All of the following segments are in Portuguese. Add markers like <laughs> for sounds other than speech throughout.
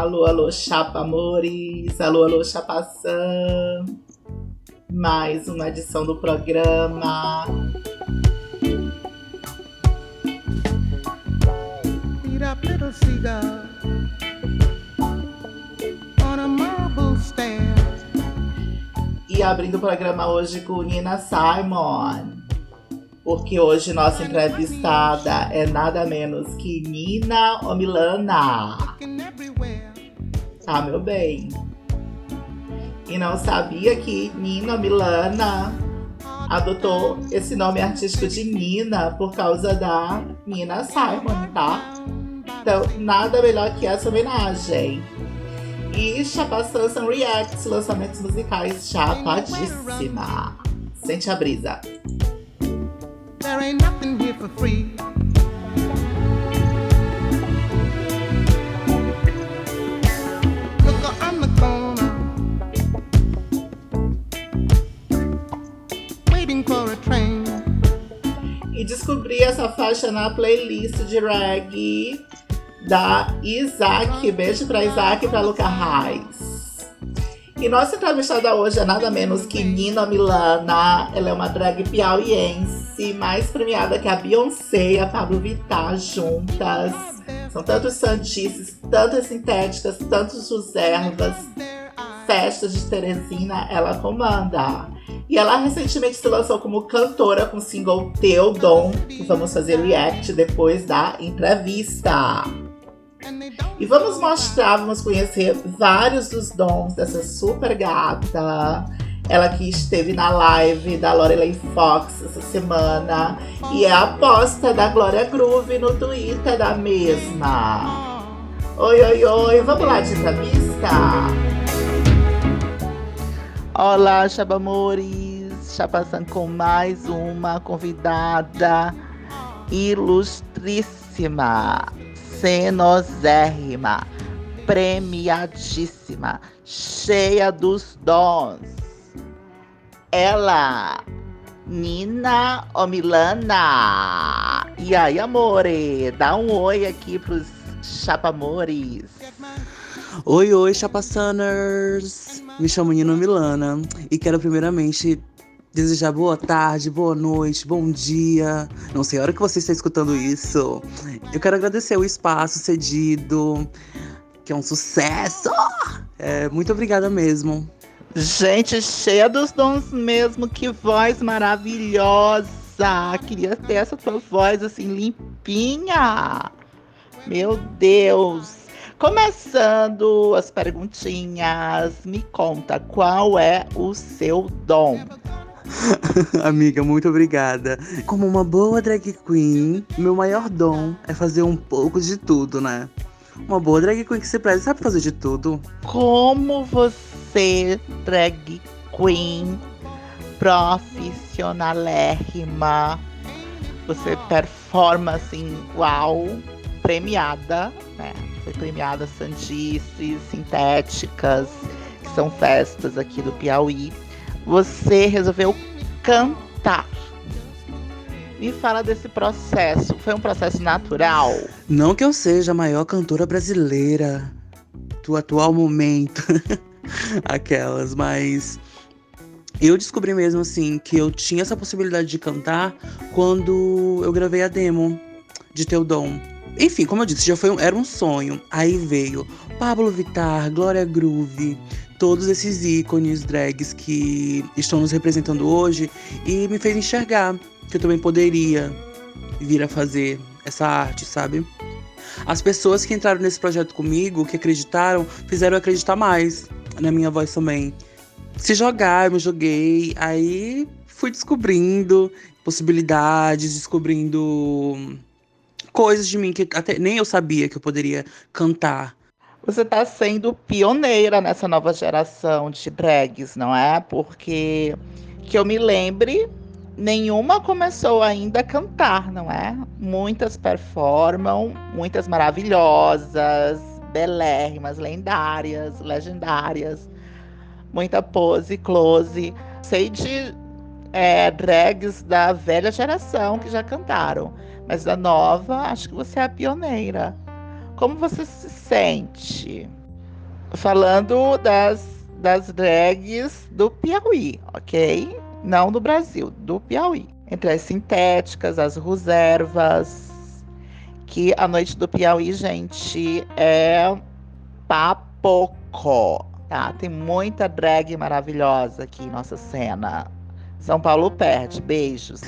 Alô, alô, chapa amores. Alô, alô, chapação. Mais uma edição do programa. E abrindo o programa hoje com Nina Simon. Porque hoje nossa entrevistada é nada menos que Nina Omilana. Tá, meu bem? E não sabia que Nina Omilana adotou esse nome artístico de Nina por causa da Nina Simon, tá? Então, nada melhor que essa homenagem. E Chapação são reacts, lançamentos musicais chapadíssima. Sente a brisa. There ain't nothing here for free. Descobri essa faixa na playlist de reggae da Isaac. Beijo pra Isaac e pra Luca Reis. E nossa entrevistada hoje é nada menos que Nina Milana. Ela é uma drag piauiense, mais premiada que a Beyoncé e a Pablo Vittar juntas. São tantos sandices, tantas sintéticas, tantos Joservas. Festas de Teresina, ela comanda. E ela recentemente se lançou como cantora com o single Teu Dom, que vamos fazer react depois da entrevista. E vamos mostrar, vamos conhecer vários dos dons dessa super gata. Ela que esteve na live da Lorelei Fox essa semana. E é a aposta da Glória Groove no Twitter da mesma. Oi, oi, oi, vamos lá de entrevista? Olá, Chabamores! Chapação com mais uma convidada ilustríssima cenozérrima, premiadíssima, cheia dos dons. Ela, Nina Omilana. E aí, amore? Dá um oi aqui pros chapamores. Oi, oi, chapassaners! Me chamo Nina Milana e quero primeiramente desejar boa tarde, boa noite, bom dia. Não sei a hora que você está escutando isso. Eu quero agradecer o espaço cedido, que é um sucesso. É, muito obrigada mesmo. Gente, cheia dos dons mesmo, que voz maravilhosa. Queria ter essa tua voz assim limpinha. Meu Deus. Começando as perguntinhas, me conta qual é o seu dom? <laughs> Amiga, muito obrigada. Como uma boa drag queen, meu maior dom é fazer um pouco de tudo, né? Uma boa drag queen que se preze sabe fazer de tudo. Como você, drag queen, profissionalérrima, você performa assim, uau, premiada, né? Foi premiada Sandices, Sintéticas, que são festas aqui do Piauí você resolveu cantar. Me fala desse processo. Foi um processo natural? Não que eu seja a maior cantora brasileira do atual momento. <laughs> Aquelas, mas eu descobri mesmo assim que eu tinha essa possibilidade de cantar quando eu gravei a demo de Teu Dom. Enfim, como eu disse, já foi um, era um sonho. Aí veio Pablo Vittar, Glória Groove, todos esses ícones drags que estão nos representando hoje e me fez enxergar que eu também poderia vir a fazer essa arte, sabe? As pessoas que entraram nesse projeto comigo, que acreditaram, fizeram acreditar mais na minha voz também. Se jogar, eu me joguei, aí fui descobrindo possibilidades, descobrindo coisas de mim que até nem eu sabia que eu poderia cantar você está sendo pioneira nessa nova geração de drags, não é? Porque que eu me lembre, nenhuma começou ainda a cantar, não é? Muitas performam, muitas maravilhosas, belérrimas, lendárias, legendárias, muita pose, close. Sei de é, drags da velha geração que já cantaram, mas da nova, acho que você é a pioneira. Como você se sente? falando das, das drags do Piauí, ok? Não do Brasil, do Piauí. Entre as sintéticas, as reservas. Que a noite do Piauí, gente, é papocó, tá? Tem muita drag maravilhosa aqui em nossa cena. São Paulo perde. Beijos.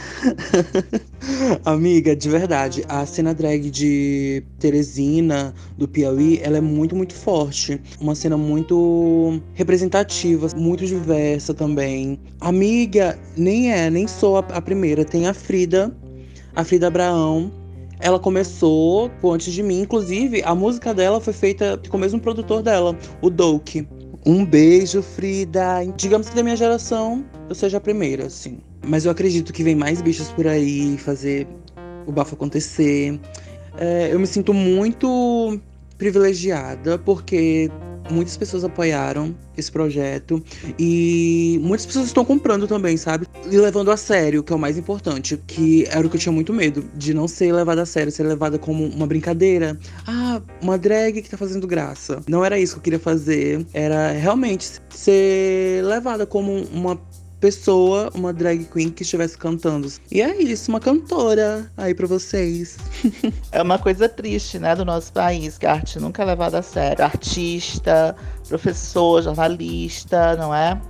<laughs> Amiga, de verdade, a cena drag de Teresina, do Piauí, ela é muito, muito forte. Uma cena muito representativa, muito diversa também. Amiga, nem é, nem sou a, a primeira. Tem a Frida, a Frida Abraão. Ela começou antes de mim, inclusive a música dela foi feita com o mesmo produtor dela, o Doke. Um beijo, Frida. Digamos que da minha geração eu seja a primeira, assim. Mas eu acredito que vem mais bichos por aí fazer o bafo acontecer. É, eu me sinto muito privilegiada porque muitas pessoas apoiaram esse projeto e muitas pessoas estão comprando também, sabe? E levando a sério, que é o mais importante, que era o que eu tinha muito medo, de não ser levada a sério, ser levada como uma brincadeira. Ah, uma drag que tá fazendo graça. Não era isso que eu queria fazer, era realmente ser levada como uma pessoa, uma drag queen que estivesse cantando. E é isso, uma cantora aí para vocês. é uma coisa triste, né, do nosso país, que a arte nunca é levada a sério. Artista, professor, jornalista, não é?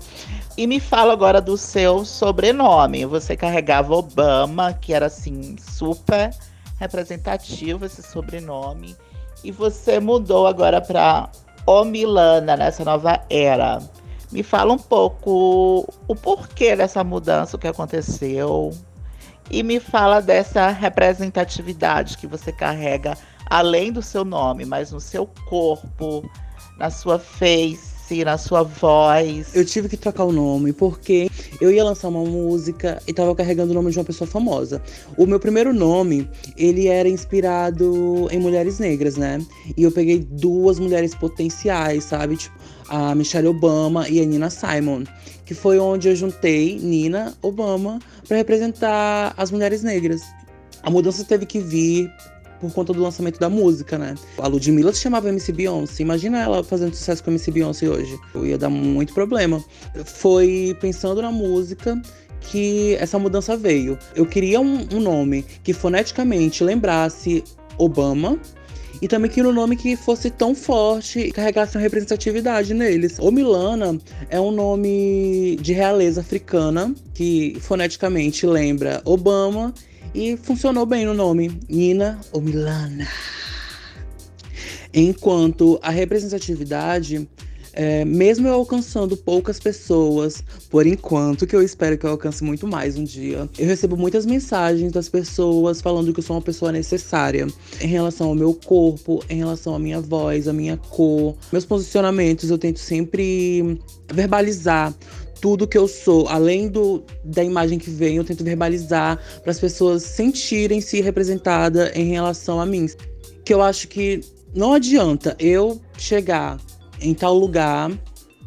E me fala agora do seu sobrenome. Você carregava Obama, que era assim, super representativo esse sobrenome. E você mudou agora para Omilana nessa nova era. Me fala um pouco o porquê dessa mudança, o que aconteceu. E me fala dessa representatividade que você carrega, além do seu nome, mas no seu corpo, na sua face, na sua voz. Eu tive que trocar o nome porque eu ia lançar uma música e tava carregando o nome de uma pessoa famosa. O meu primeiro nome, ele era inspirado em mulheres negras, né? E eu peguei duas mulheres potenciais, sabe? Tipo, a Michelle Obama e a Nina Simon, que foi onde eu juntei Nina Obama para representar as mulheres negras. A mudança teve que vir por conta do lançamento da música, né? A Ludmilla se chamava MC Beyoncé. Imagina ela fazendo sucesso com MC Beyoncé hoje. Ia dar muito problema. Foi pensando na música que essa mudança veio. Eu queria um, um nome que foneticamente lembrasse Obama, e também queria um nome que fosse tão forte e carregasse uma representatividade neles. O Milana é um nome de realeza africana que foneticamente lembra Obama e funcionou bem no nome. Nina ou Milana. Enquanto a representatividade é, mesmo eu alcançando poucas pessoas, por enquanto, que eu espero que eu alcance muito mais um dia, eu recebo muitas mensagens das pessoas falando que eu sou uma pessoa necessária em relação ao meu corpo, em relação à minha voz, à minha cor, meus posicionamentos. Eu tento sempre verbalizar tudo que eu sou, além do, da imagem que vem, eu tento verbalizar para as pessoas sentirem-se representadas em relação a mim. Que eu acho que não adianta eu chegar em tal lugar.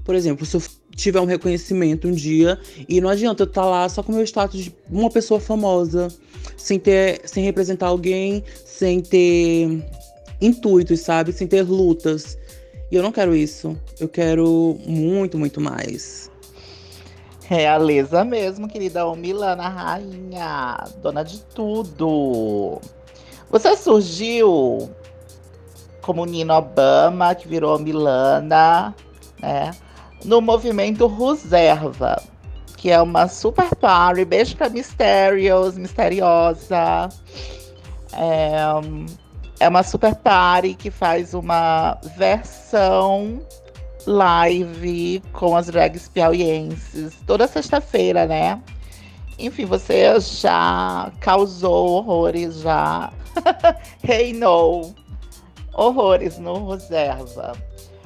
Por exemplo, se eu tiver um reconhecimento um dia e não adianta eu estar tá lá só com o meu status de uma pessoa famosa, sem ter, sem representar alguém, sem ter intuitos, sabe? Sem ter lutas. E eu não quero isso. Eu quero muito, muito mais. Realeza mesmo, querida Milana, rainha, dona de tudo. Você surgiu como Nina Obama, que virou Milana, né? No movimento Reserva, que é uma super party. Beijo pra Mysterious, Misteriosa. É, é uma super party que faz uma versão live com as drags piauienses toda sexta-feira, né? Enfim, você já causou horrores, já <laughs> reinou horrores no reserva.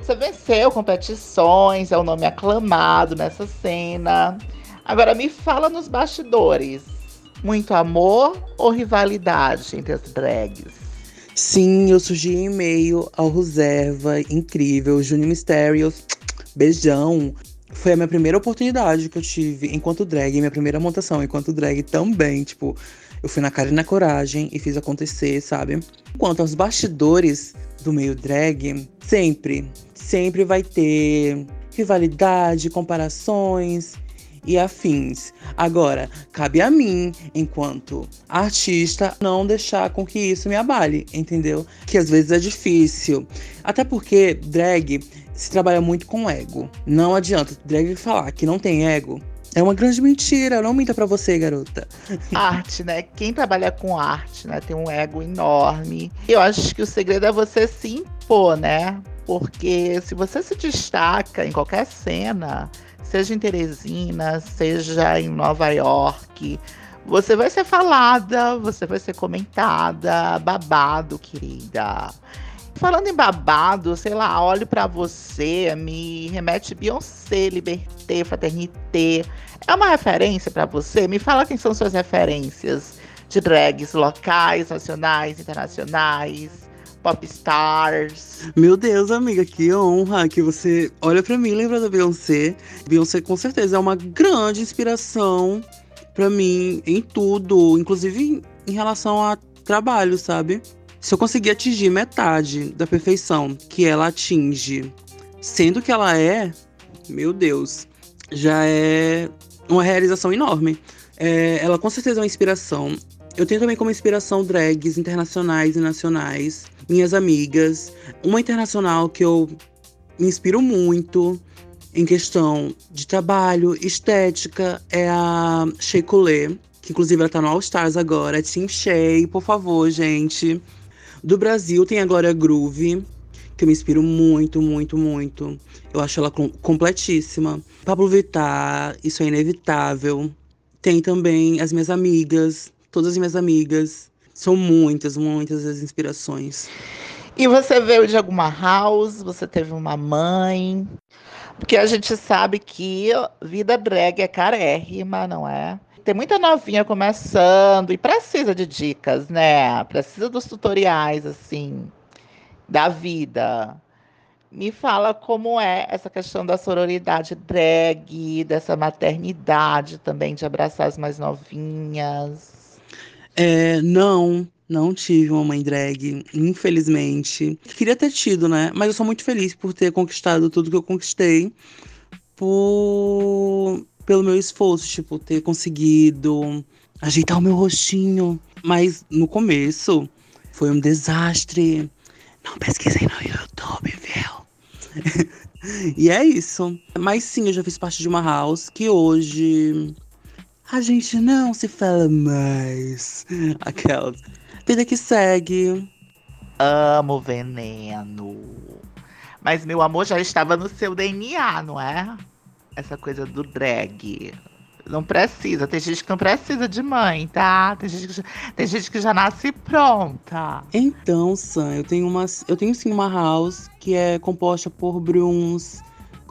Você venceu competições, é um nome aclamado nessa cena. Agora me fala nos bastidores. Muito amor ou rivalidade entre as drags? Sim, eu surgi em meio ao reserva incrível, Júnior Mysterious. Beijão. Foi a minha primeira oportunidade que eu tive enquanto drag, minha primeira montação enquanto drag também, tipo, eu fui na cara e na coragem e fiz acontecer, sabe? Quanto aos bastidores do meio drag, sempre, sempre vai ter rivalidade, comparações e afins. Agora, cabe a mim, enquanto artista, não deixar com que isso me abale, entendeu? Que às vezes é difícil. Até porque drag se trabalha muito com ego. Não adianta drag falar que não tem ego. É uma grande mentira, não minta para você, garota. <laughs> Arte, né? Quem trabalha com arte, né, tem um ego enorme. Eu acho que o segredo é você se impor, né? Porque se você se destaca em qualquer cena, seja em Teresina, seja em Nova York, você vai ser falada, você vai ser comentada, babado, querida. Falando em babado, sei lá, olho para você, me remete Beyoncé, Liberté, Fraternité. É uma referência para você? Me fala quem são suas referências de drags locais, nacionais, internacionais pop stars. Meu Deus, amiga, que honra que você olha para mim e lembra da Beyoncé. Beyoncé com certeza é uma grande inspiração para mim em tudo, inclusive em relação a trabalho, sabe? Se eu conseguir atingir metade da perfeição que ela atinge, sendo que ela é, meu Deus, já é uma realização enorme. É, ela com certeza é uma inspiração. Eu tenho também como inspiração drags internacionais e nacionais, minhas amigas. Uma internacional que eu me inspiro muito em questão de trabalho, estética, é a Shea Coulee, que inclusive ela tá no All Stars agora. Team Shea, por favor, gente. Do Brasil tem a Groove, que eu me inspiro muito, muito, muito. Eu acho ela completíssima. Pablo Vittar, isso é inevitável. Tem também as minhas amigas, todas as minhas amigas. São muitas, muitas as inspirações. E você veio de alguma house? Você teve uma mãe? Porque a gente sabe que vida drag é carérrima, não é? Tem muita novinha começando e precisa de dicas, né? Precisa dos tutoriais, assim, da vida. Me fala como é essa questão da sororidade drag, dessa maternidade também, de abraçar as mais novinhas. É, não, não tive uma mãe drag, infelizmente. Queria ter tido, né? Mas eu sou muito feliz por ter conquistado tudo que eu conquistei. Por... Pelo meu esforço, tipo, ter conseguido ajeitar o meu rostinho. Mas no começo foi um desastre. Não pesquisem no YouTube, viu? <laughs> e é isso. Mas sim, eu já fiz parte de uma house que hoje a gente não se fala mais. Aquela. Vida que segue. Amo veneno. Mas meu amor já estava no seu DNA, não é? Essa coisa do drag. Não precisa. Tem gente que não precisa de mãe, tá? Tem gente que já, tem gente que já nasce pronta. Então, Sam, eu tenho uma, eu tenho sim uma house que é composta por Bruns,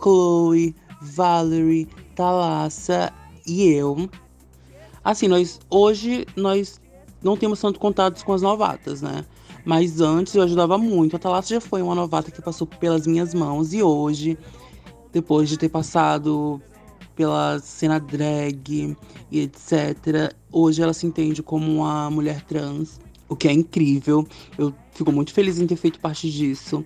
Chloe, Valerie, Thalassa e eu. Assim, nós hoje nós não temos tanto contatos com as novatas, né? Mas antes eu ajudava muito. A Thalassa já foi uma novata que passou pelas minhas mãos e hoje, depois de ter passado pela cena drag e etc. Hoje ela se entende como uma mulher trans, o que é incrível. Eu fico muito feliz em ter feito parte disso.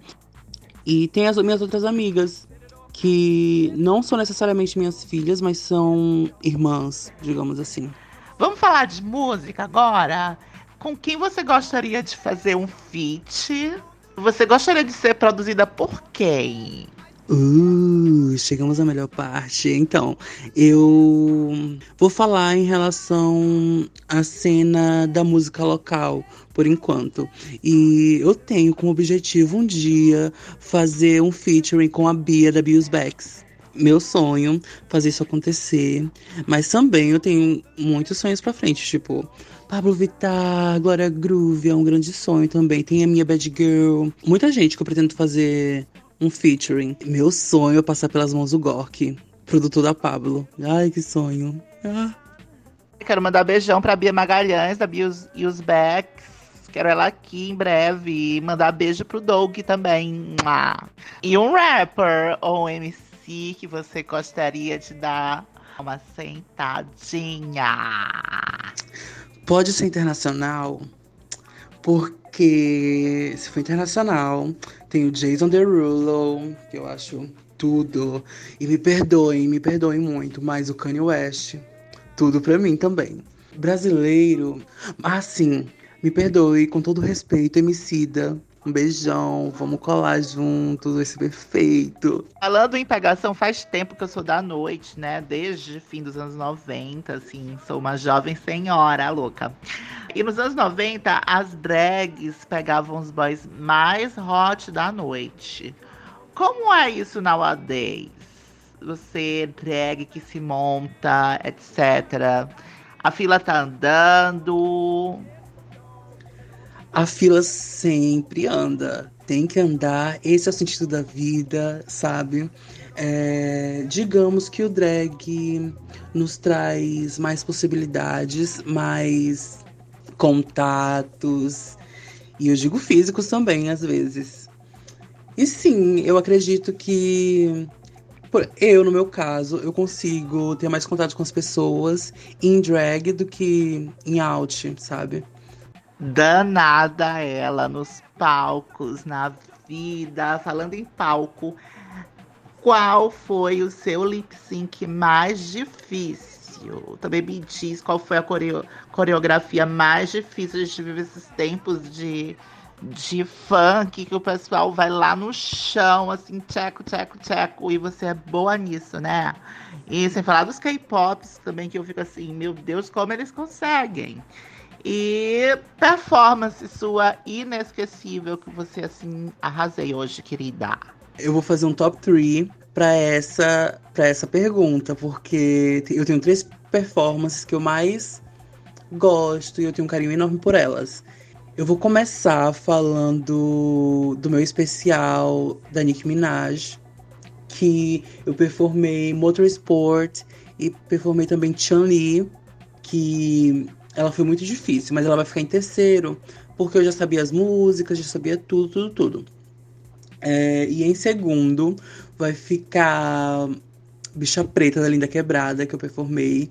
E tem as minhas outras amigas, que não são necessariamente minhas filhas, mas são irmãs, digamos assim. Vamos falar de música agora? Com quem você gostaria de fazer um feat? Você gostaria de ser produzida por quem? Uh, chegamos à melhor parte. Então, eu vou falar em relação à cena da música local, por enquanto. E eu tenho como objetivo um dia fazer um featuring com a Bia da Bios Backs. Meu sonho fazer isso acontecer, mas também eu tenho muitos sonhos para frente, tipo Pablo Vittar, Glória Groove é um grande sonho também. Tem a minha Bad Girl, muita gente que eu pretendo fazer um featuring. Meu sonho é passar pelas mãos do Gork, produtor da Pablo. Ai, que sonho. Ah. Quero mandar beijão pra Bia Magalhães, da Bia Backs. Quero ela aqui em breve. Mandar beijo pro Doug também. E um rapper ou um MC que você gostaria de dar uma sentadinha. Pode ser internacional? Porque se for internacional, tem o Jason Derulo, que eu acho tudo. E me perdoem, me perdoem muito, mas o Kanye West, tudo pra mim também. Brasileiro, assim, me perdoe, com todo respeito, Emicida. Um beijão, vamos colar juntos, esse perfeito. Falando em pegação, faz tempo que eu sou da noite, né? Desde fim dos anos 90, assim, sou uma jovem senhora louca. E nos anos 90, as drags pegavam os boys mais hot da noite. Como é isso nowadays? Você drag que se monta, etc. A fila tá andando. A fila sempre anda. Tem que andar. Esse é o sentido da vida, sabe? É, digamos que o drag nos traz mais possibilidades, mais contatos. E eu digo físicos também, às vezes. E sim, eu acredito que eu, no meu caso, eu consigo ter mais contato com as pessoas em drag do que em out, sabe? Danada ela nos palcos, na vida. Falando em palco, qual foi o seu lip sync mais difícil? Também me diz qual foi a coreo coreografia mais difícil. A gente vive esses tempos de de funk que o pessoal vai lá no chão, assim, tcheco, tcheco, tcheco, e você é boa nisso, né? E sem falar dos K-pops também, que eu fico assim, meu Deus, como eles conseguem. E performance sua inesquecível que você, assim, arrasei hoje, querida. Eu vou fazer um top 3 para essa, pra essa pergunta, porque eu tenho três performances que eu mais gosto e eu tenho um carinho enorme por elas. Eu vou começar falando do meu especial da Nicki Minaj, que eu performei Motorsport e performei também Chun-Li, que ela foi muito difícil, mas ela vai ficar em terceiro, porque eu já sabia as músicas, já sabia tudo, tudo, tudo. É, e em segundo vai ficar Bicha Preta da Linda Quebrada, que eu performei,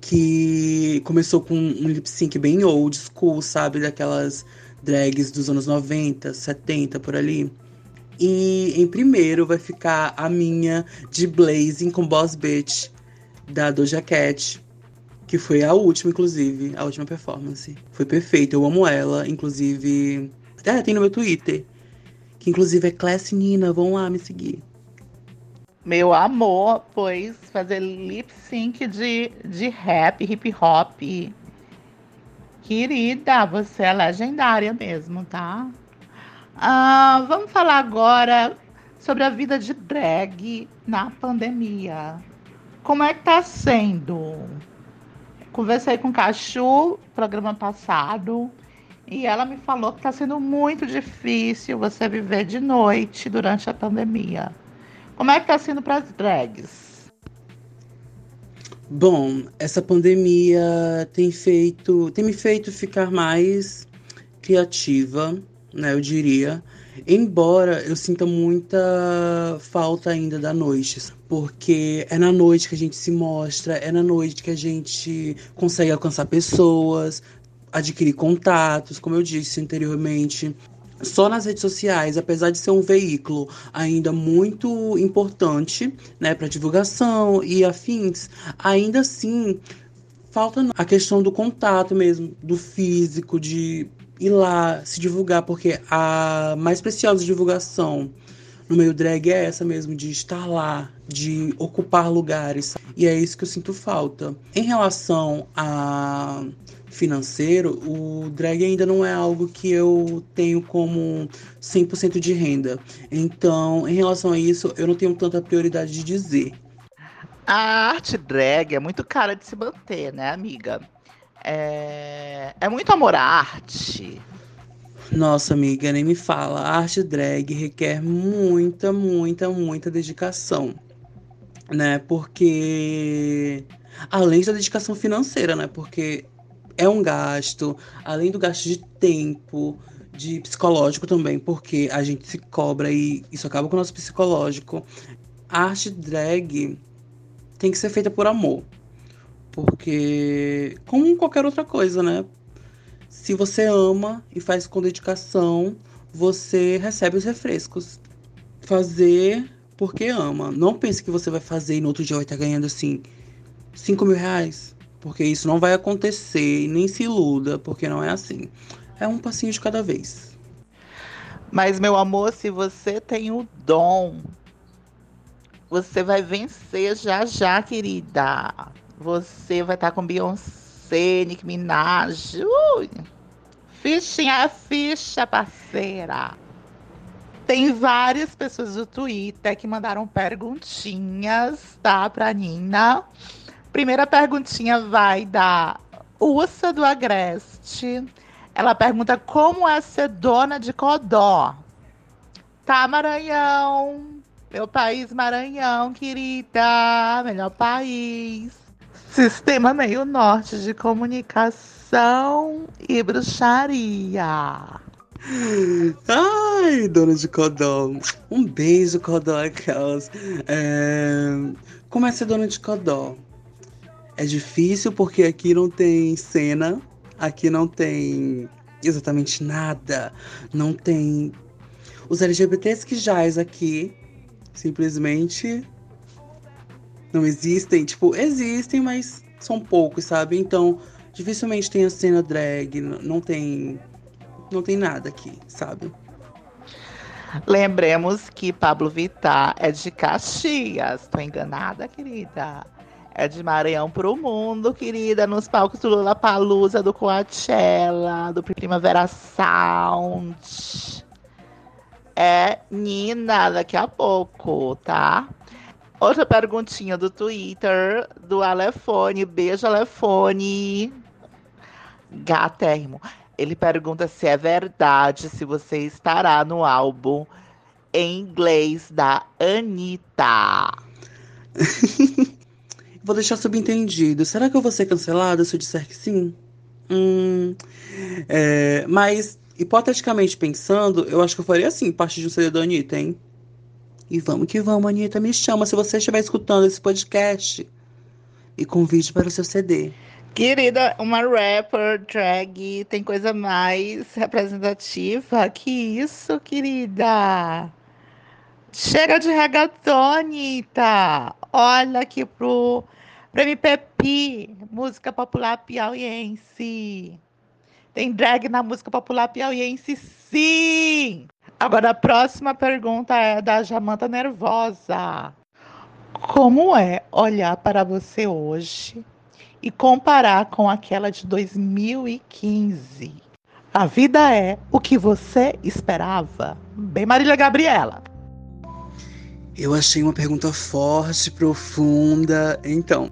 que começou com um lip sync bem old school, sabe? Daquelas drags dos anos 90, 70, por ali. E em primeiro vai ficar a minha de Blazing com Boss Bitch, da Doja Cat, que foi a última, inclusive, a última performance. Foi perfeita, eu amo ela, inclusive. É, tem no meu Twitter. Que inclusive é Class Nina, vão lá me seguir. Meu amor, pois fazer lip sync de, de rap, hip hop. Querida, você é legendária mesmo, tá? Ah, vamos falar agora sobre a vida de drag na pandemia. Como é que tá sendo? Conversei com o Cachu programa passado e ela me falou que tá sendo muito difícil você viver de noite durante a pandemia. Como é que tá sendo para as drags? Bom, essa pandemia tem feito, tem me feito ficar mais criativa, né, eu diria. Embora eu sinta muita falta ainda da noite, porque é na noite que a gente se mostra, é na noite que a gente consegue alcançar pessoas, adquirir contatos, como eu disse anteriormente. Só nas redes sociais, apesar de ser um veículo ainda muito importante, né, para divulgação e afins, ainda assim falta a questão do contato mesmo, do físico, de ir lá se divulgar, porque a mais preciosa divulgação no meio drag é essa mesmo, de estar lá, de ocupar lugares. E é isso que eu sinto falta. Em relação a financeiro, o drag ainda não é algo que eu tenho como 100% de renda. Então, em relação a isso, eu não tenho tanta prioridade de dizer. A arte drag é muito cara de se manter, né, amiga? É, é muito amor à arte. Nossa, amiga, nem me fala. A arte drag requer muita, muita, muita dedicação, né? Porque além da dedicação financeira, né? Porque é um gasto, além do gasto de tempo, de psicológico também, porque a gente se cobra e isso acaba com o nosso psicológico. A arte drag tem que ser feita por amor. Porque, como qualquer outra coisa, né? se você ama e faz com dedicação, você recebe os refrescos. Fazer porque ama. Não pense que você vai fazer e no outro dia vai estar ganhando assim 5 mil reais. Porque isso não vai acontecer. Nem se iluda, porque não é assim. É um passinho de cada vez. Mas, meu amor, se você tem o dom, você vai vencer já já, querida. Você vai estar com Beyoncé, Nicki Minaj. Ui. Fichinha, ficha, parceira. Tem várias pessoas do Twitter que mandaram perguntinhas, tá, pra Nina. Primeira perguntinha vai da Ursa do Agreste. Ela pergunta como é ser dona de Codó. Tá, Maranhão. Meu país, Maranhão, querida. Melhor país. Sistema meio norte de comunicação e bruxaria. Ai, dona de Codó. Um beijo, Codó, aquelas. É... Como é ser dona de Codó? É difícil porque aqui não tem cena, aqui não tem exatamente nada, não tem. Os LGBTs que jaz aqui simplesmente não existem. Tipo, existem, mas são poucos, sabe? Então, dificilmente tem a cena drag, não tem. Não tem nada aqui, sabe? Lembremos que Pablo Vittar é de Caxias. Tô enganada, querida? É de Maranhão pro mundo, querida, nos palcos do Lula Palusa, do Coachella, do Primavera Sound. É Nina daqui a pouco, tá? Outra perguntinha do Twitter, do Alefone. Beijo, Alefone. Gatérrimo. Ele pergunta se é verdade se você estará no álbum em inglês da Anitta. <laughs> Vou deixar subentendido. Será que eu vou ser cancelada se eu disser que sim? Hum, é, mas, hipoteticamente pensando, eu acho que eu faria assim, parte de um CD da Anitta, hein? E vamos que vamos, Anitta. Me chama se você estiver escutando esse podcast. E convide para o seu CD. Querida, uma rapper drag tem coisa mais representativa que isso, querida. Chega de reggaeton, Anitta. Olha aqui pro, pro MPP, música popular piauiense. Tem drag na música popular piauiense, sim! Agora a próxima pergunta é da Jamanta Nervosa. Como é olhar para você hoje e comparar com aquela de 2015? A vida é o que você esperava? Bem, Marília Gabriela. Eu achei uma pergunta forte, profunda. Então,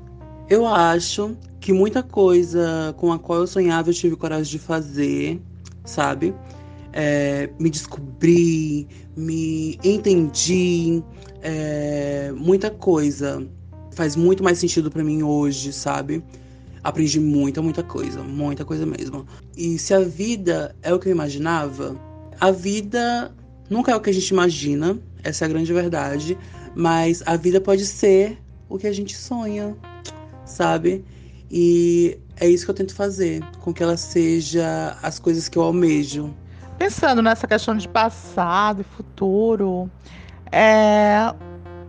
eu acho que muita coisa com a qual eu sonhava eu tive coragem de fazer, sabe? É, me descobri, me entendi, é, muita coisa faz muito mais sentido para mim hoje, sabe? Aprendi muita, muita coisa, muita coisa mesmo. E se a vida é o que eu imaginava, a vida nunca é o que a gente imagina, essa é a grande verdade. Mas a vida pode ser o que a gente sonha, sabe? E é isso que eu tento fazer, com que ela seja as coisas que eu almejo. Pensando nessa questão de passado e futuro, é,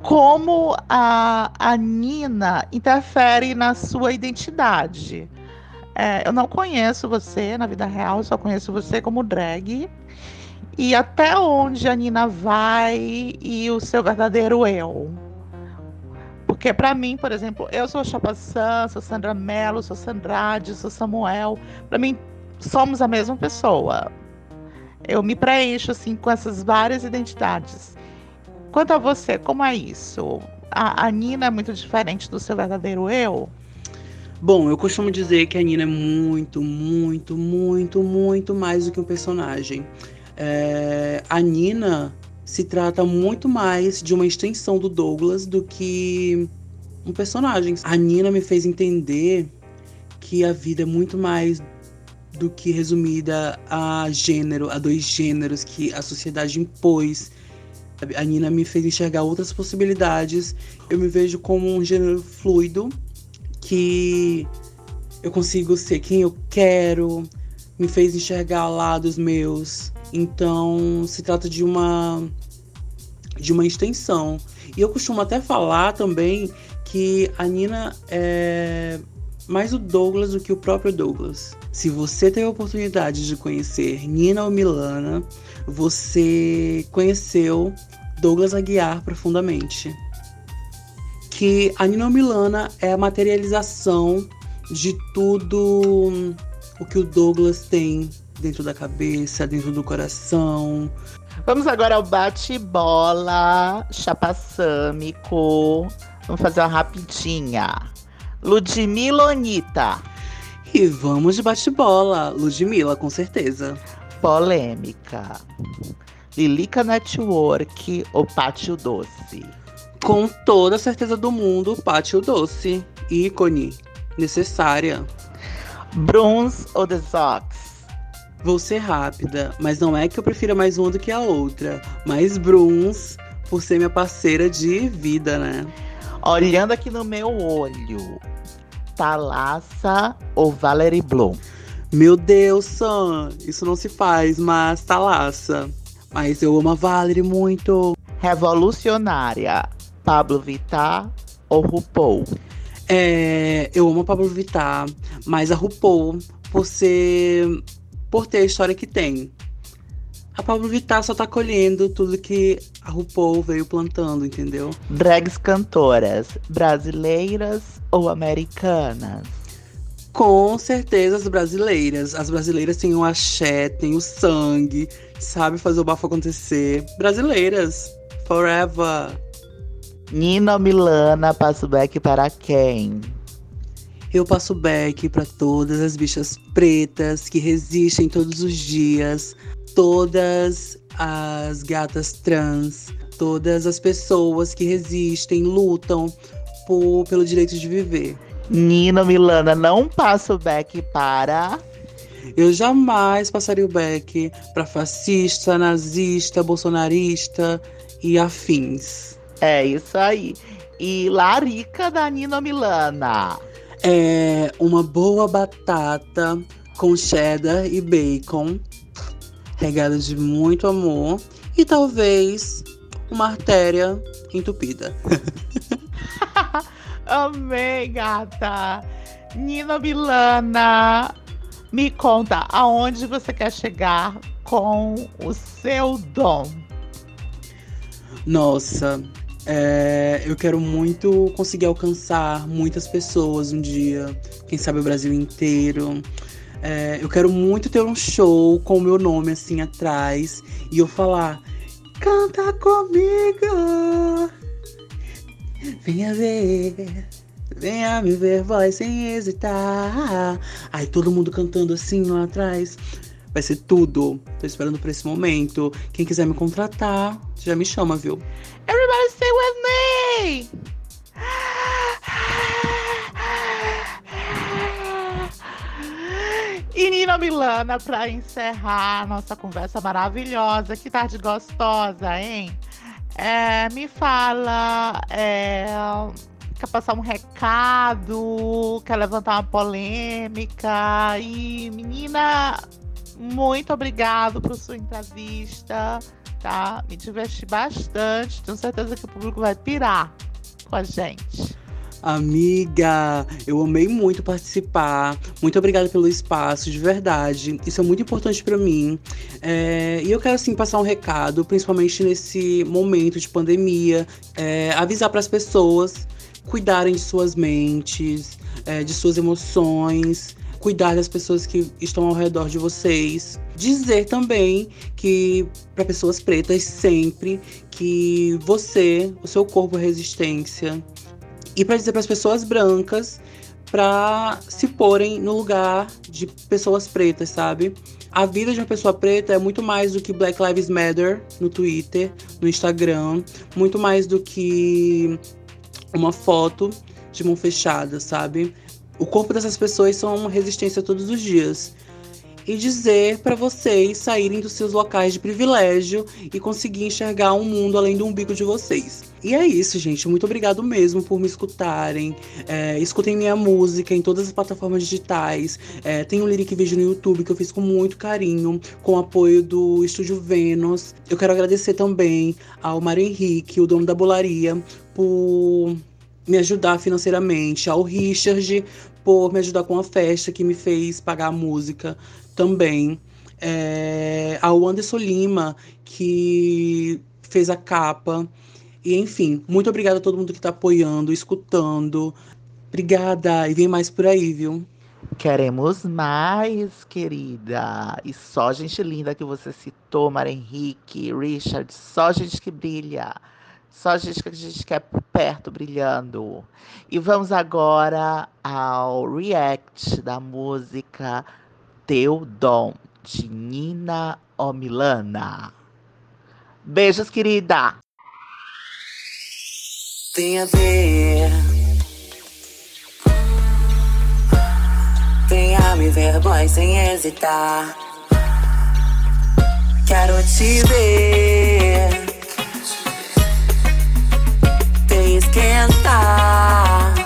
como a, a Nina interfere na sua identidade. É, eu não conheço você na vida real, só conheço você como drag e até onde a Nina vai e o seu verdadeiro eu. Porque para mim, por exemplo, eu sou Chapaçã, sou Sandra Mello, sou Sandrade, sou Samuel. Para mim, somos a mesma pessoa. Eu me preencho assim com essas várias identidades. Quanto a você, como é isso? A, a Nina é muito diferente do seu verdadeiro eu? Bom, eu costumo dizer que a Nina é muito, muito, muito, muito mais do que um personagem. É, a Nina se trata muito mais de uma extensão do Douglas do que um personagem. A Nina me fez entender que a vida é muito mais do que resumida a gênero, a dois gêneros que a sociedade impôs. A Nina me fez enxergar outras possibilidades. Eu me vejo como um gênero fluido que eu consigo ser quem eu quero, me fez enxergar lados meus. Então, se trata de uma de uma extensão. E eu costumo até falar também que a Nina é mais o Douglas do que o próprio Douglas. Se você tem a oportunidade de conhecer Nina ou Milana, você conheceu Douglas Aguiar profundamente. Que a Nina ou Milana é a materialização de tudo o que o Douglas tem dentro da cabeça, dentro do coração. Vamos agora ao bate-bola chapassâmico. Vamos fazer uma rapidinha. Ludmilla Anitta. E vamos de bate-bola. Ludmilla, com certeza. Polêmica. Lilica Network ou Pátio Doce? Com toda a certeza do mundo, Pátio Doce. Ícone. Necessária. Bruns ou The Sox? Vou ser rápida, mas não é que eu prefira mais uma do que a outra. Mas Bruns, por ser minha parceira de vida, né? Olhando aqui no meu olho, Thalassa ou Valerie Bloom? Meu Deus, Sam, isso não se faz, mas Thalassa. Mas eu amo a Valerie muito. Revolucionária, Pablo Vittar ou RuPaul? É, eu amo a Pablo Vittar, mas a RuPaul, por ser. por ter a história que tem. A Pablo Vittar só tá colhendo tudo que a RuPaul veio plantando, entendeu? Drags cantoras, brasileiras ou americanas? Com certeza as brasileiras. As brasileiras têm o axé, têm o sangue, sabe fazer o bafo acontecer. Brasileiras, forever. Nina Milana passo back para quem? Eu passo back para todas as bichas pretas que resistem todos os dias todas as gatas trans, todas as pessoas que resistem, lutam por, pelo direito de viver. Nina Milana, não passa o back para. Eu jamais passaria o back para fascista, nazista, bolsonarista e afins. É isso aí. E larica da Nina Milana. É uma boa batata com cheddar e bacon regada de muito amor e talvez uma artéria entupida. <laughs> Amei, gata! Nina Milana, me conta aonde você quer chegar com o seu dom. Nossa, é, eu quero muito conseguir alcançar muitas pessoas um dia, quem sabe o Brasil inteiro. É, eu quero muito ter um show com o meu nome assim atrás e eu falar: Canta comigo, venha ver, venha me ver, voz sem hesitar. Aí todo mundo cantando assim lá atrás. Vai ser tudo. Tô esperando por esse momento. Quem quiser me contratar, já me chama, viu? Everybody stay with me! E Nina Milana, para encerrar nossa conversa maravilhosa, que tarde gostosa, hein? É, me fala, é, quer passar um recado, quer levantar uma polêmica? E, menina, muito obrigado por sua entrevista, tá? Me diverti bastante, tenho certeza que o público vai pirar com a gente. Amiga, eu amei muito participar. Muito obrigada pelo espaço, de verdade. Isso é muito importante para mim. É, e eu quero, assim, passar um recado, principalmente nesse momento de pandemia, é, avisar para as pessoas cuidarem de suas mentes, é, de suas emoções, cuidar das pessoas que estão ao redor de vocês. Dizer também que para pessoas pretas sempre que você, o seu corpo é resistência e para dizer para as pessoas brancas para se porem no lugar de pessoas pretas, sabe? A vida de uma pessoa preta é muito mais do que Black Lives Matter no Twitter, no Instagram, muito mais do que uma foto de mão fechada, sabe? O corpo dessas pessoas são uma resistência todos os dias. E dizer para vocês saírem dos seus locais de privilégio e conseguir enxergar um mundo além do umbigo de vocês. E é isso, gente. Muito obrigado mesmo por me escutarem. É, escutem minha música em todas as plataformas digitais. É, tem um lyric vídeo no YouTube que eu fiz com muito carinho, com apoio do Estúdio Vênus. Eu quero agradecer também ao Mário Henrique, o dono da bolaria, por me ajudar financeiramente, ao Richard por me ajudar com a festa que me fez pagar a música também. É, ao Anderson Lima, que fez a capa. E enfim, muito obrigada a todo mundo que está apoiando, escutando. Obrigada, e vem mais por aí, viu? Queremos mais, querida. E só gente linda que você citou, Mara Henrique, Richard, só gente que brilha. Só gente que a gente quer perto brilhando. E vamos agora ao react da música Teu Dom, de Nina Omilana. Beijos, querida! Tem a ver. Venha me ver, boy, sem hesitar. Quero te ver. Te esquentar.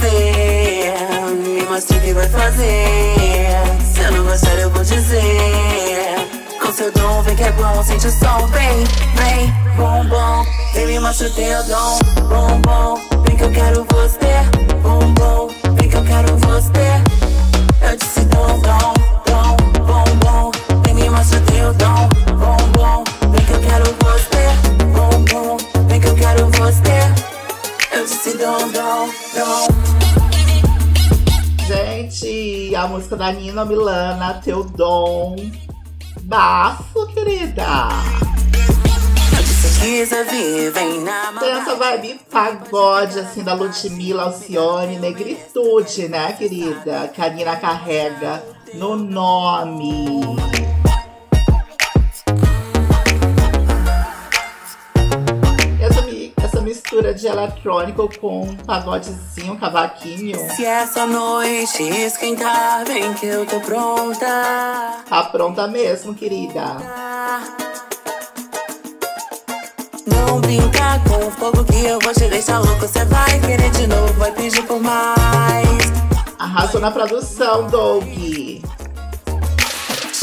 Me mostre o que vai fazer. Se eu não gostar, eu vou dizer. Com seu dom, vem que é bom, sente o som. Vem, vem, bom, bom. Vem me mostra o teu dom. Bom, bom. Vem que eu quero você. Música da Nina Milana, Teu Dom. Bafo, querida! Essa vibe pagode, assim, da Ludmilla, Alcione, negritude, né, querida? Que a Nina carrega no nome. De eletrônico com pagodezinho, cavaquinho, Se essa noite esquentar, vem que eu tô pronta. tá pronta mesmo, querida. Não brinca com o fogo que eu vou te deixar louco. Cê vai querer de novo, vai pedir por mais. Arrasou na produção, Doug.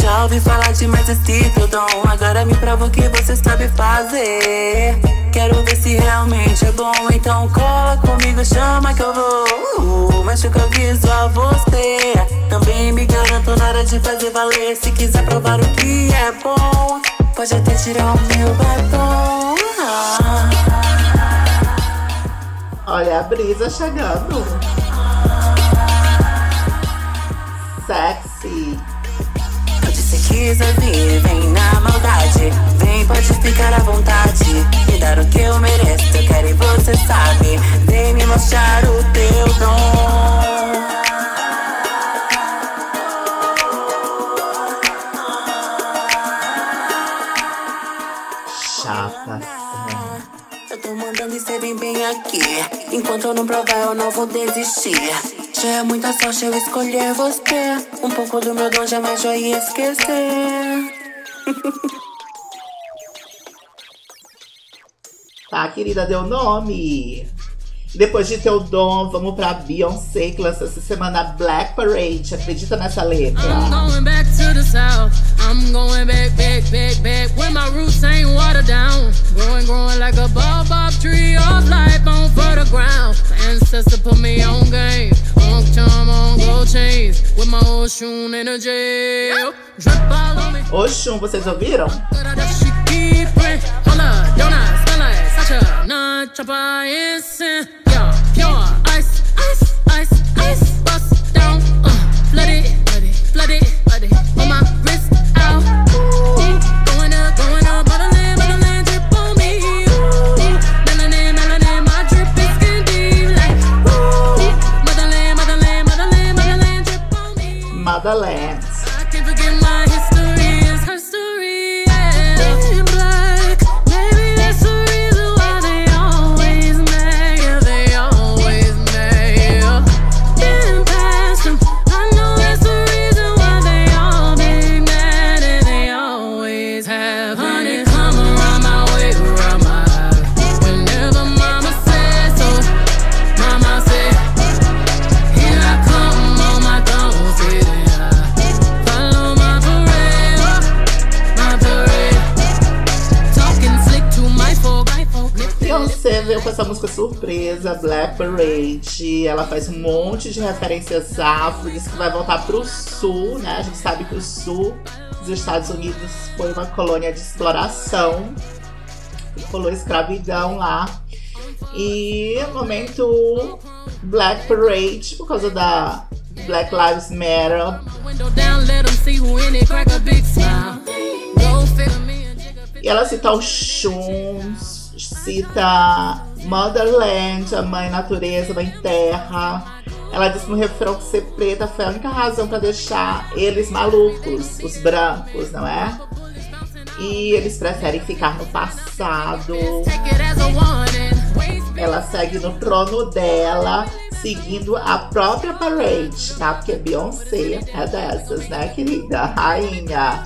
Já ouvi falar demais esse teu dom. Agora me prova o que você sabe fazer. Quero ver se realmente é bom. Então cola comigo, chama que eu vou. Mas eu aviso a você. Também me garanto na hora de fazer valer. Se quiser provar o que é bom, pode até tirar o meu batom. Olha a brisa chegando. Sexy. Se quiser vir, vem na maldade. Vem, pode ficar à vontade. Me dar o que eu mereço, eu quero e você sabe. Vem me mostrar o teu dom. Eu tô mandando e cê vem bem aqui. Enquanto eu não provar, eu não vou desistir. Já é muita sorte eu escolher você. Um pouco do meu dom jamais eu ia esquecer. <laughs> Tá, querida, deu nome. Depois de teu dom, vamos pra Beyoncé, que lançou essa semana Black Parade. Acredita nessa letra? I'm going back to the south. I'm going back, back, back, back. Where my roots ain't watered down. Growing, growing like a baobab tree of life on fertile ground. My ancestor put me on game. On charm, on gold chains. With my jail. Drip all on me. Oxum, vocês ouviram? She keep it. Holla, donuts, smell like such a non-chopper instant. Yeah, pure ice, ice, ice, ice. Bust down, uh, flood it, flood it, flood it, flood it. On my wrist out. Going up, going up, drip on me. Like. Drip on me. Motherland. Surpresa, Black Parade. Ela faz um monte de referências afro, diz que vai voltar pro sul, né? A gente sabe que o sul dos Estados Unidos foi uma colônia de exploração. Rolou escravidão lá. E momento Black Parade, por causa da Black Lives Matter. E ela cita o Shuns, cita Motherland, a mãe natureza, mãe terra. Ela diz no refrão que ser preta foi a única razão para deixar eles malucos, os brancos, não é? E eles preferem ficar no passado. Ela segue no trono dela, seguindo a própria parade, tá? Porque Beyoncé é dessas, né, querida? Rainha.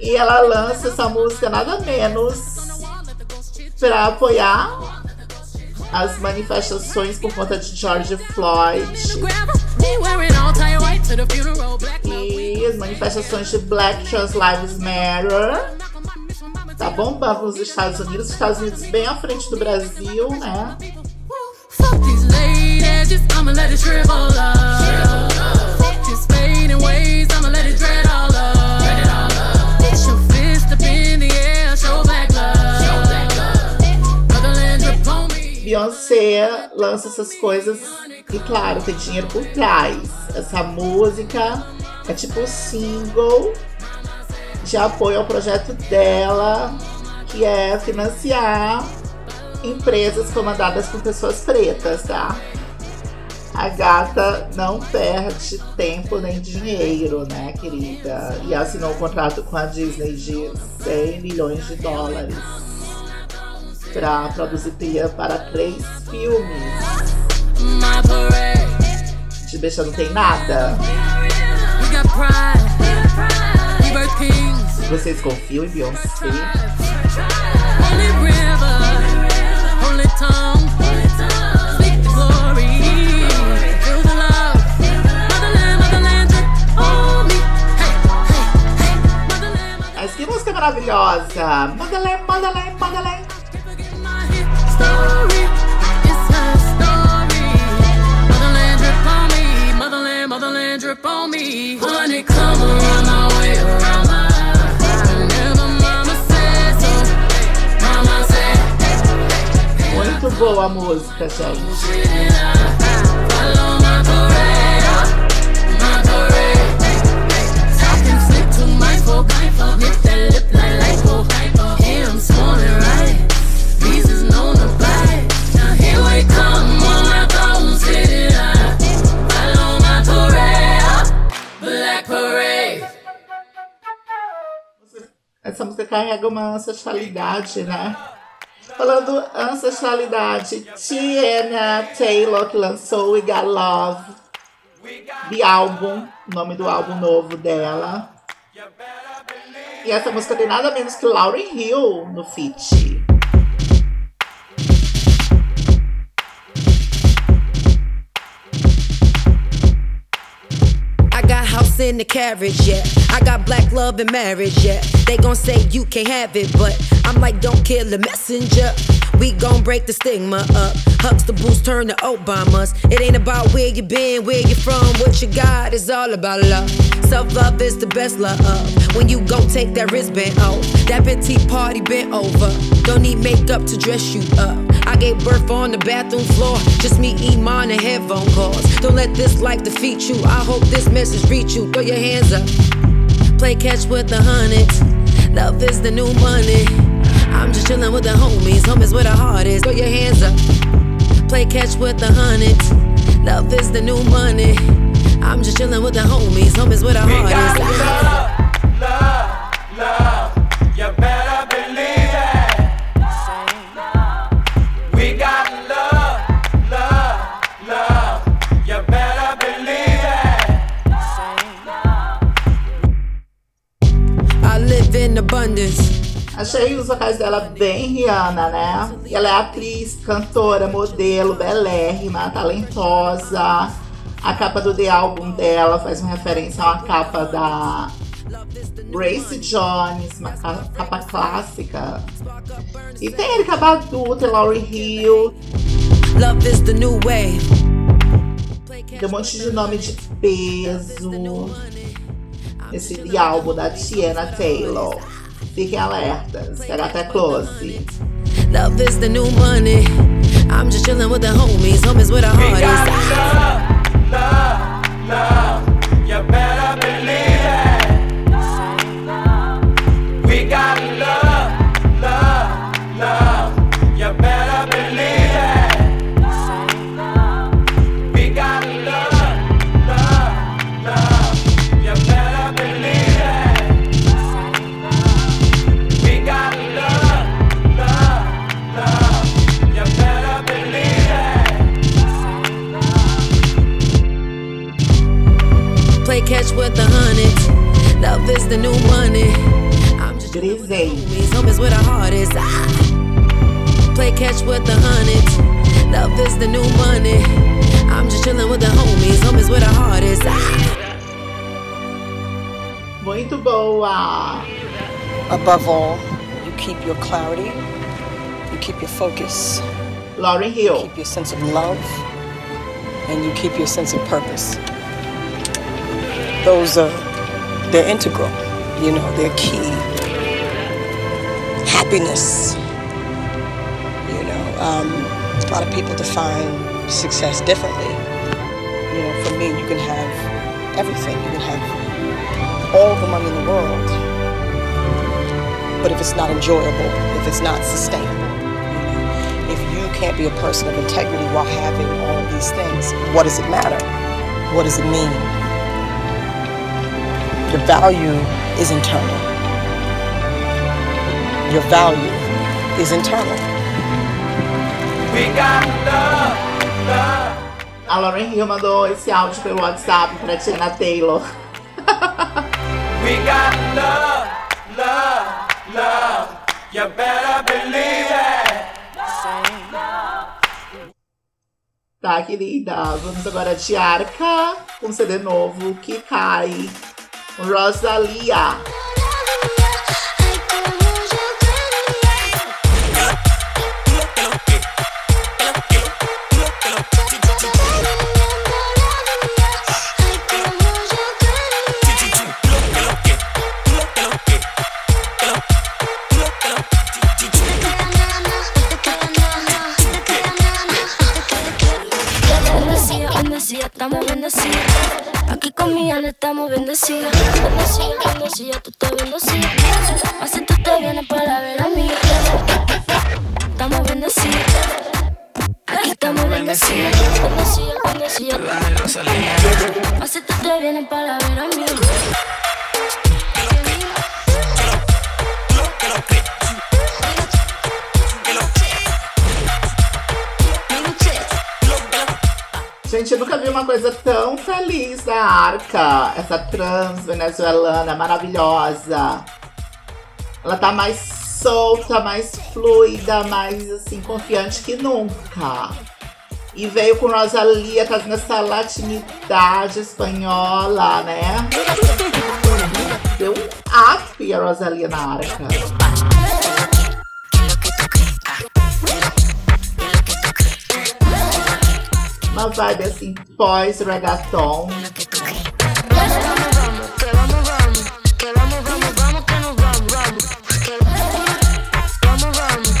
E ela lança essa música nada menos para apoiar as manifestações por conta de George Floyd e as manifestações de Black Trans Lives Matter. Tá bombando nos Estados Unidos, Estados Unidos bem à frente do Brasil, né? I'ma let it shrivel up. Ways, I'ma let it dread all Beyoncé lança essas coisas e, claro, tem dinheiro por trás. Essa música é tipo single de apoio ao projeto dela, que é financiar empresas comandadas por pessoas pretas, tá? A gata não perde tempo nem dinheiro, né, querida? E assinou um contrato com a Disney de 100 milhões de dólares para produzir trilha para três filmes. De beixa não tem nada. Vocês confiam em Beyoncé? Mas que música maravilhosa! Madeleine, Madeleine, Madeleine! Muito boa a música, gente. Música carrega uma ancestralidade, né? Falando ancestralidade, Tiana Taylor que lançou We Got Love, de álbum, nome do álbum novo dela. E essa música tem nada menos que Lauryn Hill no feat. House in the carriage, yeah. I got black love and marriage, yeah. They gon' say you can't have it, but I'm like, don't kill the messenger. We gon' break the stigma up. Huxtables turn to Obamas. It ain't about where you been, where you from, what you got. It's all about love. Self love is the best love. When you gon' take that wristband off, that petite party bent over. Don't need makeup to dress you up. I gave birth on the bathroom floor. Just me, Iman, and headphone calls. Don't let this life defeat you. I hope this message reach you. Throw your hands up. Play catch with the hundreds. Love is the new money. I'm just chillin' with the homies. Homies where the heart is. Throw your hands up. Play catch with the hundreds. Love is the new money. I'm just chillin' with the homies. Homies where the heart is. We got love, love, love. You better believe it. Achei os vocais dela bem Rihanna, né? Ela é atriz, cantora, modelo, belérrima, talentosa. A capa do The Album dela faz uma referência a uma capa da Grace Jones, uma capa clássica. E tem Erika Badu, tem Lauryn Hill. Love is the new way. Tem um monte de nome de peso. Esse álbum da Tiana Taylor. Fiquem alertas, pega até close. Love is the new money. I'm just chilling with the homies, homies with the heart love, love, love. You better is the new money. I'm just chilling with the Grisei. homies, homies with the hardest. Ah. Play catch with the hundreds. Love is the new money. I'm just chilling with the homies, homies with the hardest. Ah. Muito boa! Above all, you keep your clarity, you keep your focus, Lauryn Hill. keep your sense of love, and you keep your sense of purpose. Those are, they're integral, you know, they're key. Happiness, you know, um, a lot of people define success differently. You know, for me, you can have everything, you can have all the money in the world, but if it's not enjoyable, if it's not sustainable, if you can't be a person of integrity while having all these things, what does it matter? What does it mean? Your value is internal. Your value is internal. We got love, love. A Lauryn Hill mandou esse áudio pelo WhatsApp pra Tiana Taylor. We got love, love, love. You better believe it. Tá, querida? Vamos agora de Arca, com CD novo que cai. Rosalia. Aquí con mi alma estamos bendecidos. Bendecida, bendecida, tú estás bendecida. Así tú te vienes para ver a mí. Estamos bendecidos. Aquí estamos bendecidos. Bendecida, bendecida. Tú te vienes para ver a mí. Gente, eu nunca vi uma coisa tão feliz da Arca. Essa trans venezuelana maravilhosa. Ela tá mais solta, mais fluida, mais assim, confiante que nunca. E veio com Rosalia trazendo essa latinidade espanhola, né? Deu um up a Rosalia na Arca. Que vamos, vamos.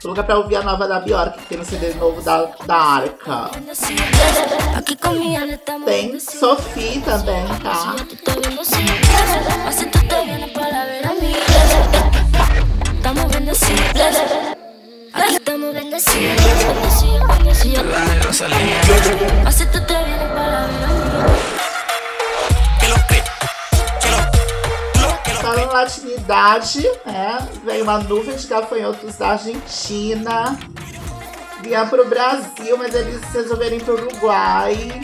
Tô louca pra ouvir a nova da Bjork, que tem no CD novo da, da Arca. Estamos Tem. Sophie também, tá? Estás Falando latinidade, né? Veio uma nuvem de gafanhotos da Argentina. Vinha pro Brasil, mas eles resolveram ir pro Uruguai.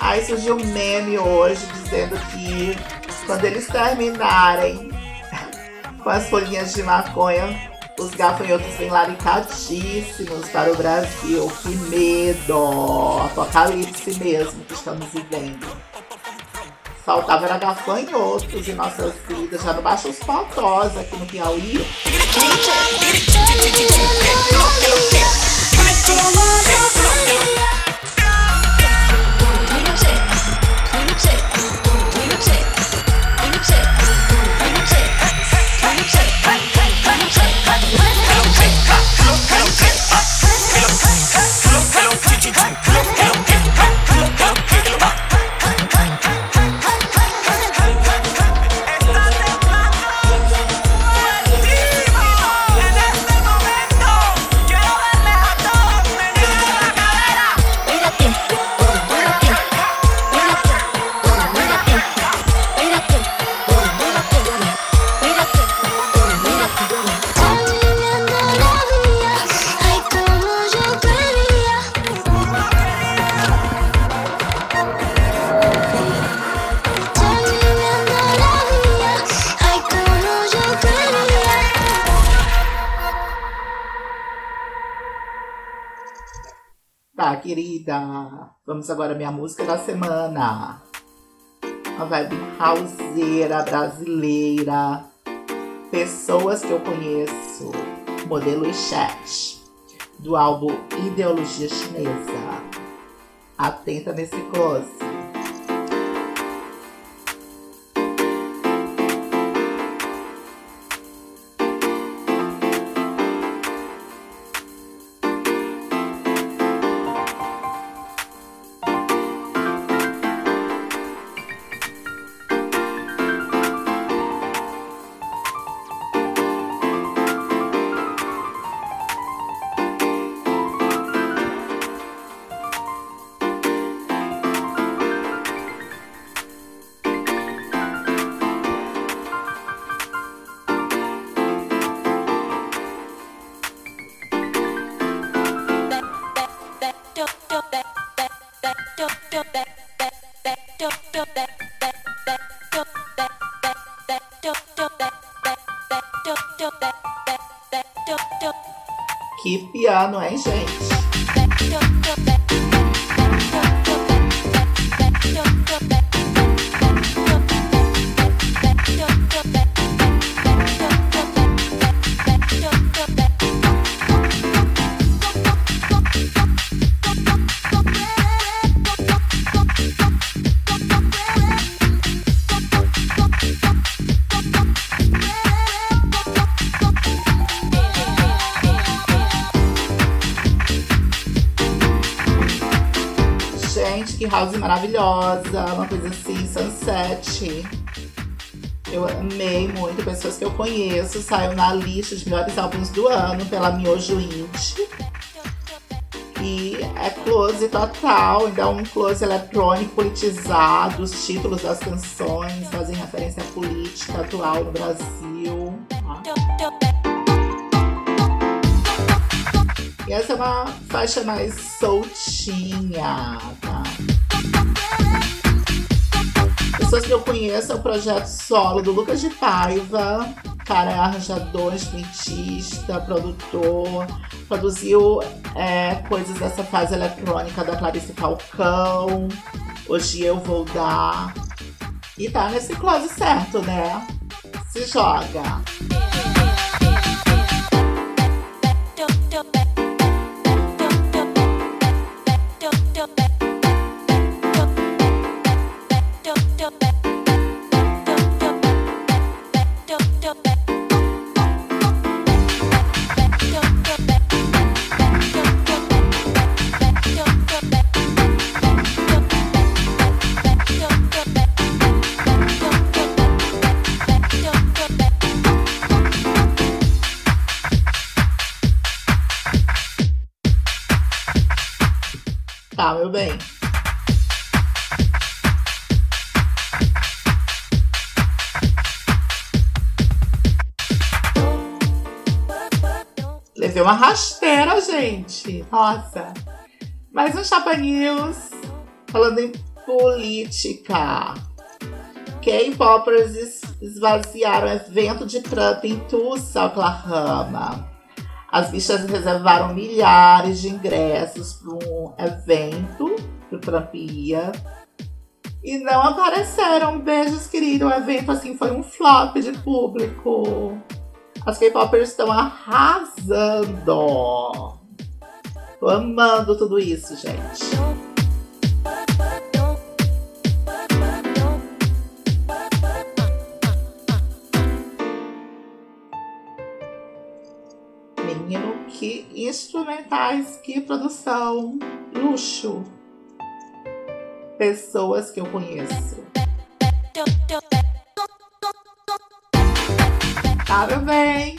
Aí surgiu um meme hoje dizendo que quando eles terminarem com as folhinhas de maconha, os gafanhotos vêm laricadíssimos para o Brasil. Que medo! Apocalipse mesmo que estamos vivendo. Faltava era gafanhotos em nossas vidas. Já não baixa os potós aqui no Piauí. Vamos agora minha música da semana. Uma vibe houseira brasileira. Pessoas que eu conheço. Modelo e chat. Do álbum Ideologia Chinesa. Atenta nesse close. Que piano, hein, gente? Maravilhosa. Uma coisa assim, sunset. Eu amei muito. Pessoas que eu conheço. Saiu na lista de melhores álbuns do ano pela Miojo Indie. E é close total. Então, um close eletrônico politizado. Os títulos das canções fazem referência à política atual no Brasil. tá? E essa é uma faixa mais soltinha, Pessoas que eu conheço é o projeto solo do Lucas de Paiva. Cara, é arranjador, instrumentista, produtor. Produziu é, coisas dessa fase eletrônica da Clarice Falcão. Hoje eu vou dar. E tá nesse close certo, né? Se joga. Bem. Levei uma rasteira, gente. Nossa. Mais um Chapa News. Falando em política. K-popers es- esvaziaram evento de Trump em Tulsa, Oklahoma. As bichas reservaram milhares de ingressos para um evento que o Trump ia. E não apareceram. Beijos, querido. O evento, assim, foi um flop de público. As K-popers estão arrasando. Tô amando tudo isso, gente. Que instrumentais, que produção, luxo. Pessoas que eu conheço. Tá, meu bem?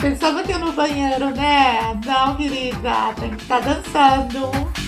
Pensando aqui no banheiro, né? Não, querida, tem que estar dançando.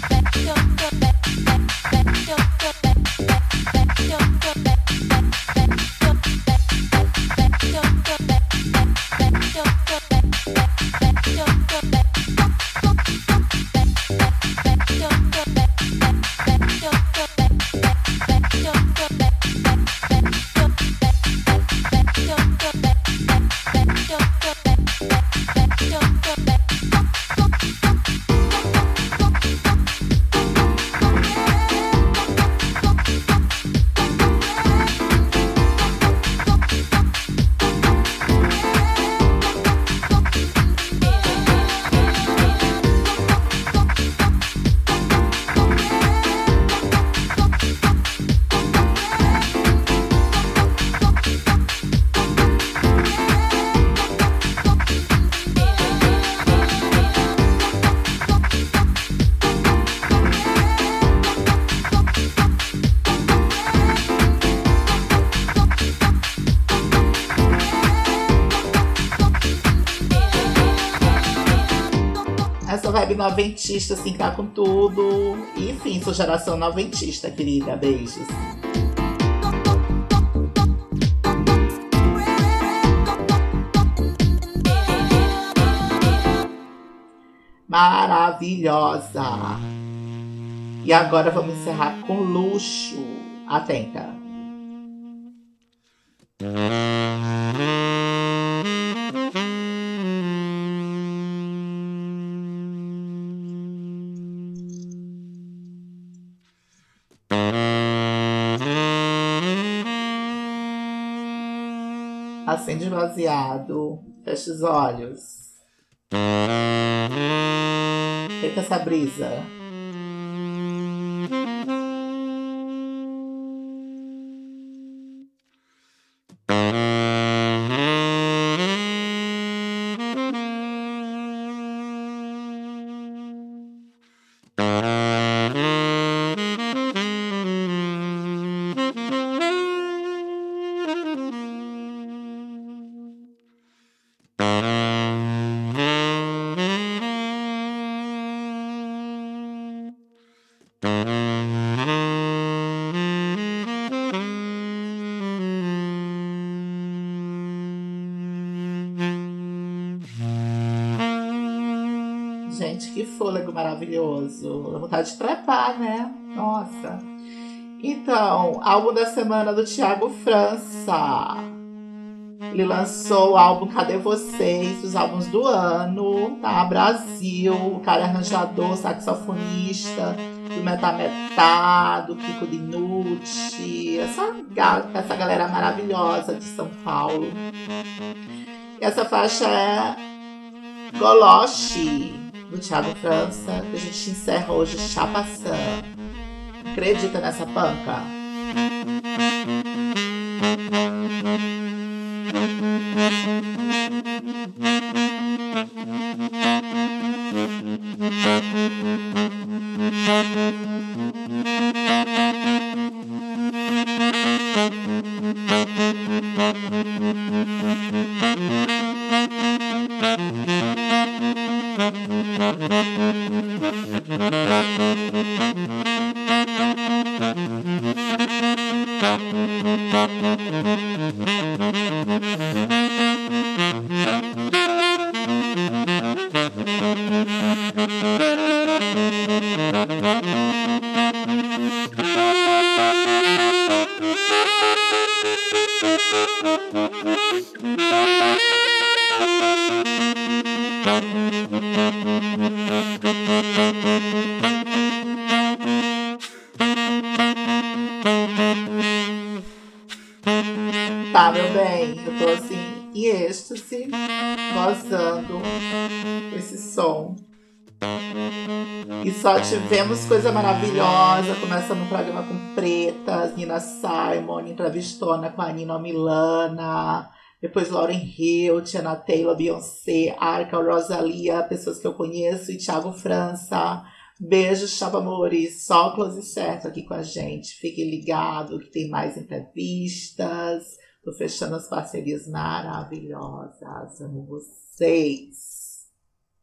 Noventista, assim, tá com tudo. E, enfim, sou geração noventista, querida. Beijos. Maravilhosa. E agora vamos encerrar com luxo. Atenta. Acende o baseado. Fecha os olhos. Feita essa brisa. Maravilhoso. Dá vontade de trepar, né? Nossa. Então, álbum da semana do Thiago França. Ele lançou o álbum Cadê Vocês? Os álbuns do ano, tá? Brasil, o cara é arranjador, saxofonista, do Metametá, do Kiko Dinucci, essa, essa galera maravilhosa de São Paulo. E essa faixa é Goloche, do Thiago França. A gente encerra hoje Chapaçã. Acredita nessa panca? Música só tivemos coisa maravilhosa. Começando um programa com pretas, Nina Simon, entrevistona com a Nina Milana. Depois Lauren Hill, Tiana Taylor, Beyoncé, Arca, Rosalia, pessoas que eu conheço, e Thiago França. Beijo, Chapa Amores. Só close certo aqui com a gente. Fique ligado que tem mais entrevistas. Tô fechando as parcerias maravilhosas. Amo vocês.